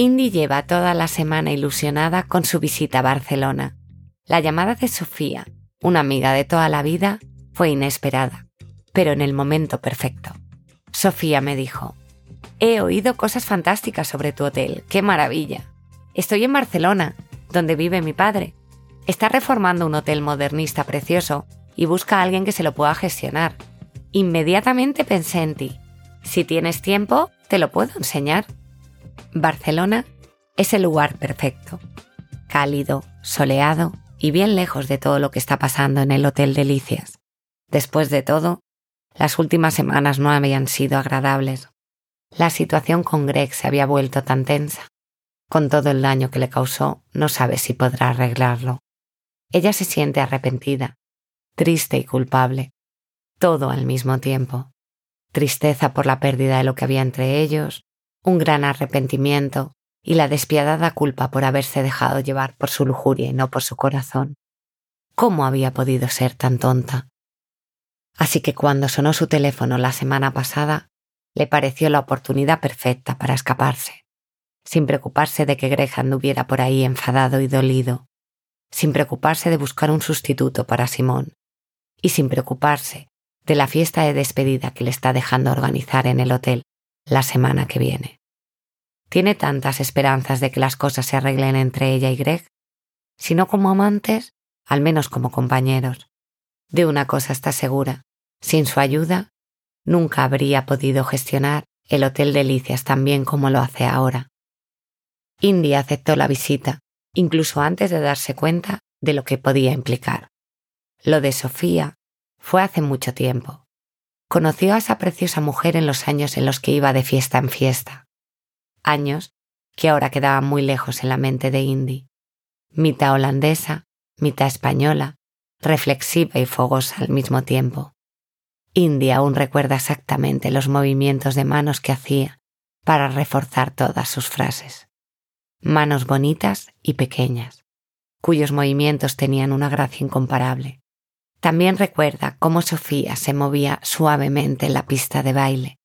Indy lleva toda la semana ilusionada con su visita a Barcelona. La llamada de Sofía, una amiga de toda la vida, fue inesperada, pero en el momento perfecto. Sofía me dijo, He oído cosas fantásticas sobre tu hotel, qué maravilla. Estoy en Barcelona, donde vive mi padre. Está reformando un hotel modernista precioso y busca a alguien que se lo pueda gestionar. Inmediatamente pensé en ti. Si tienes tiempo, te lo puedo enseñar. Barcelona es el lugar perfecto. Cálido, soleado y bien lejos de todo lo que está pasando en el Hotel Delicias. Después de todo, las últimas semanas no habían sido agradables. La situación con Greg se había vuelto tan tensa. Con todo el daño que le causó, no sabe si podrá arreglarlo. Ella se siente arrepentida, triste y culpable, todo al mismo tiempo. Tristeza por la pérdida de lo que había entre ellos, un gran arrepentimiento y la despiadada culpa por haberse dejado llevar por su lujuria y no por su corazón. ¿Cómo había podido ser tan tonta? Así que cuando sonó su teléfono la semana pasada, le pareció la oportunidad perfecta para escaparse, sin preocuparse de que Greg anduviera por ahí enfadado y dolido, sin preocuparse de buscar un sustituto para Simón, y sin preocuparse de la fiesta de despedida que le está dejando organizar en el hotel la semana que viene. Tiene tantas esperanzas de que las cosas se arreglen entre ella y Greg, si no como amantes, al menos como compañeros. De una cosa está segura, sin su ayuda, nunca habría podido gestionar el Hotel Delicias tan bien como lo hace ahora. Indy aceptó la visita, incluso antes de darse cuenta de lo que podía implicar. Lo de Sofía fue hace mucho tiempo. Conoció a esa preciosa mujer en los años en los que iba de fiesta en fiesta. Años que ahora quedaban muy lejos en la mente de Indy. Mitad holandesa, mitad española, reflexiva y fogosa al mismo tiempo. Indy aún recuerda exactamente los movimientos de manos que hacía para reforzar todas sus frases. Manos bonitas y pequeñas, cuyos movimientos tenían una gracia incomparable. También recuerda cómo Sofía se movía suavemente en la pista de baile,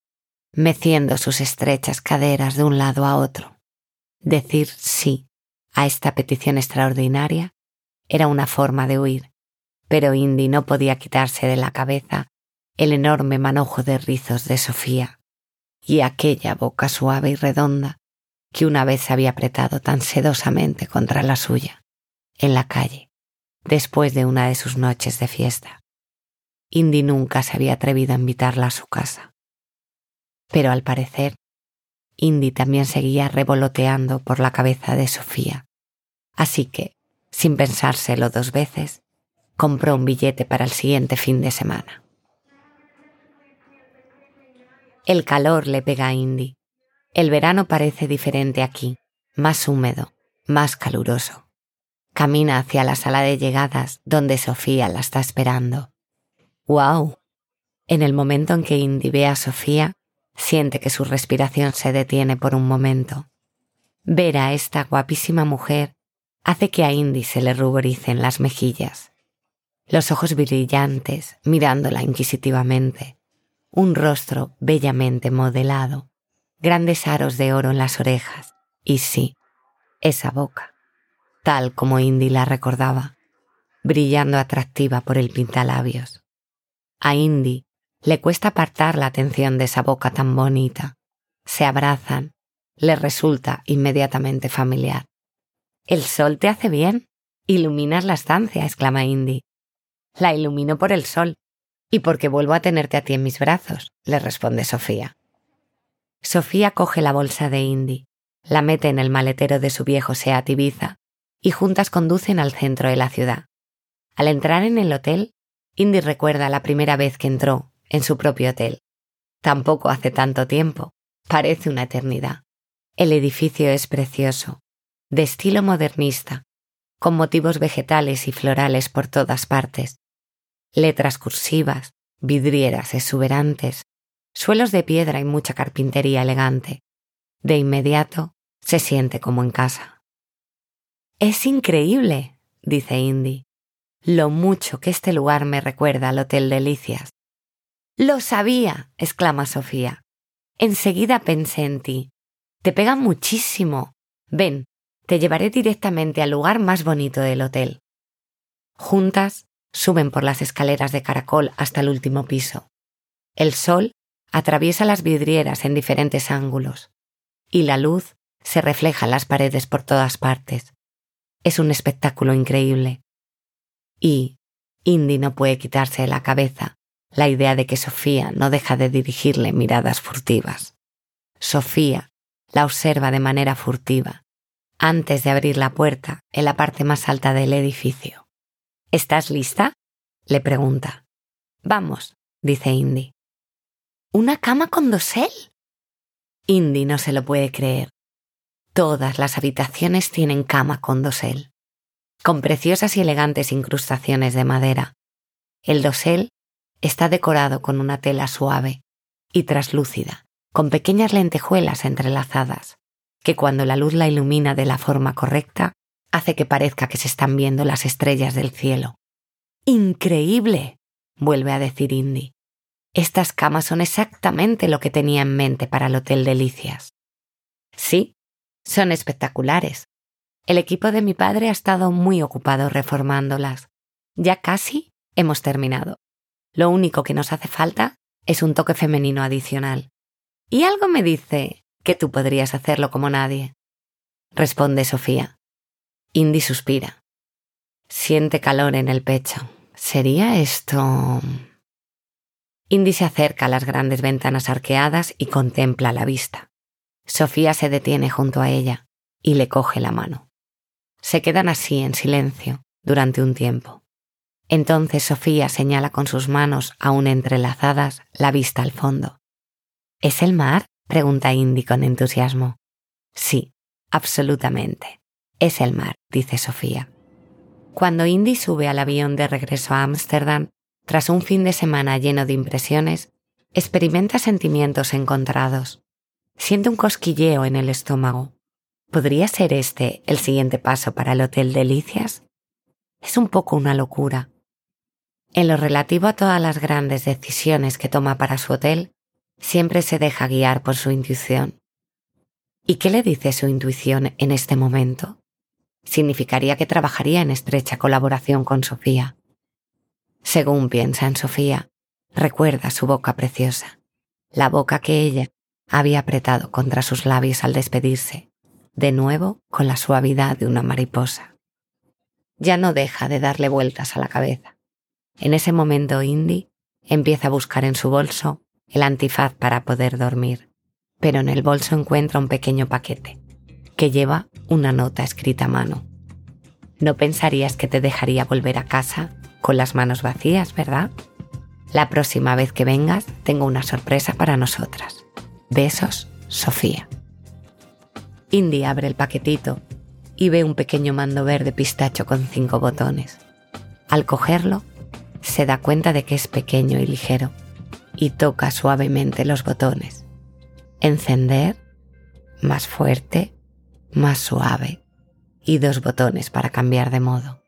meciendo sus estrechas caderas de un lado a otro. Decir sí a esta petición extraordinaria era una forma de huir, pero Indy no podía quitarse de la cabeza el enorme manojo de rizos de Sofía y aquella boca suave y redonda que una vez había apretado tan sedosamente contra la suya, en la calle, después de una de sus noches de fiesta. Indy nunca se había atrevido a invitarla a su casa. Pero al parecer, Indy también seguía revoloteando por la cabeza de Sofía. Así que, sin pensárselo dos veces, compró un billete para el siguiente fin de semana. El calor le pega a Indy. El verano parece diferente aquí, más húmedo, más caluroso. Camina hacia la sala de llegadas donde Sofía la está esperando. ¡Wow! En el momento en que Indy ve a Sofía, siente que su respiración se detiene por un momento. Ver a esta guapísima mujer hace que a Indy se le ruboricen las mejillas. Los ojos brillantes, mirándola inquisitivamente. Un rostro bellamente modelado. Grandes aros de oro en las orejas. Y sí, esa boca tal como Indy la recordaba, brillando atractiva por el pintalabios. A Indy le cuesta apartar la atención de esa boca tan bonita. Se abrazan, le resulta inmediatamente familiar. El sol te hace bien. Iluminas la estancia, exclama Indy. La ilumino por el sol y porque vuelvo a tenerte a ti en mis brazos, le responde Sofía. Sofía coge la bolsa de Indy, la mete en el maletero de su viejo Seat Ibiza y juntas conducen al centro de la ciudad. Al entrar en el hotel, Indy recuerda la primera vez que entró en su propio hotel. Tampoco hace tanto tiempo, parece una eternidad. El edificio es precioso, de estilo modernista, con motivos vegetales y florales por todas partes, letras cursivas, vidrieras exuberantes, suelos de piedra y mucha carpintería elegante. De inmediato se siente como en casa. Es increíble, dice Indy, lo mucho que este lugar me recuerda al Hotel Delicias. Lo sabía, exclama Sofía. Enseguida pensé en ti. Te pega muchísimo, Ven, te llevaré directamente al lugar más bonito del hotel. Juntas suben por las escaleras de caracol hasta el último piso. El sol atraviesa las vidrieras en diferentes ángulos y la luz se refleja en las paredes por todas partes. Es un espectáculo increíble. Y Indy no puede quitarse de la cabeza la idea de que Sofía no deja de dirigirle miradas furtivas. Sofía la observa de manera furtiva, antes de abrir la puerta en la parte más alta del edificio. ¿Estás lista? le pregunta. Vamos, dice Indy. ¿Una cama con dosel? Indy no se lo puede creer. Todas las habitaciones tienen cama con dosel, con preciosas y elegantes incrustaciones de madera. El dosel está decorado con una tela suave y traslúcida, con pequeñas lentejuelas entrelazadas, que cuando la luz la ilumina de la forma correcta, hace que parezca que se están viendo las estrellas del cielo. ¡Increíble! vuelve a decir Indy. Estas camas son exactamente lo que tenía en mente para el Hotel Delicias. Sí, son espectaculares. El equipo de mi padre ha estado muy ocupado reformándolas. Ya casi hemos terminado. Lo único que nos hace falta es un toque femenino adicional. Y algo me dice que tú podrías hacerlo como nadie. Responde Sofía. Indy suspira. Siente calor en el pecho. ¿Sería esto... Indy se acerca a las grandes ventanas arqueadas y contempla la vista. Sofía se detiene junto a ella y le coge la mano. Se quedan así en silencio durante un tiempo. Entonces Sofía señala con sus manos aún entrelazadas la vista al fondo. ¿Es el mar? pregunta Indy con entusiasmo. Sí, absolutamente. Es el mar, dice Sofía. Cuando Indy sube al avión de regreso a Ámsterdam, tras un fin de semana lleno de impresiones, experimenta sentimientos encontrados. Siente un cosquilleo en el estómago. ¿Podría ser este el siguiente paso para el Hotel Delicias? Es un poco una locura, en lo relativo a todas las grandes decisiones que toma para su hotel, siempre se deja guiar por su intuición. ¿Y qué le dice su intuición en este momento? Significaría que trabajaría en estrecha colaboración con Sofía. Según piensa en Sofía, recuerda su boca preciosa, la boca que ella había apretado contra sus labios al despedirse, de nuevo con la suavidad de una mariposa. Ya no deja de darle vueltas a la cabeza. En ese momento Indy empieza a buscar en su bolso el antifaz para poder dormir, pero en el bolso encuentra un pequeño paquete que lleva una nota escrita a mano. No pensarías que te dejaría volver a casa con las manos vacías, ¿verdad? La próxima vez que vengas tengo una sorpresa para nosotras. Besos, Sofía. Indy abre el paquetito y ve un pequeño mando verde pistacho con cinco botones. Al cogerlo, se da cuenta de que es pequeño y ligero y toca suavemente los botones. Encender, más fuerte, más suave y dos botones para cambiar de modo.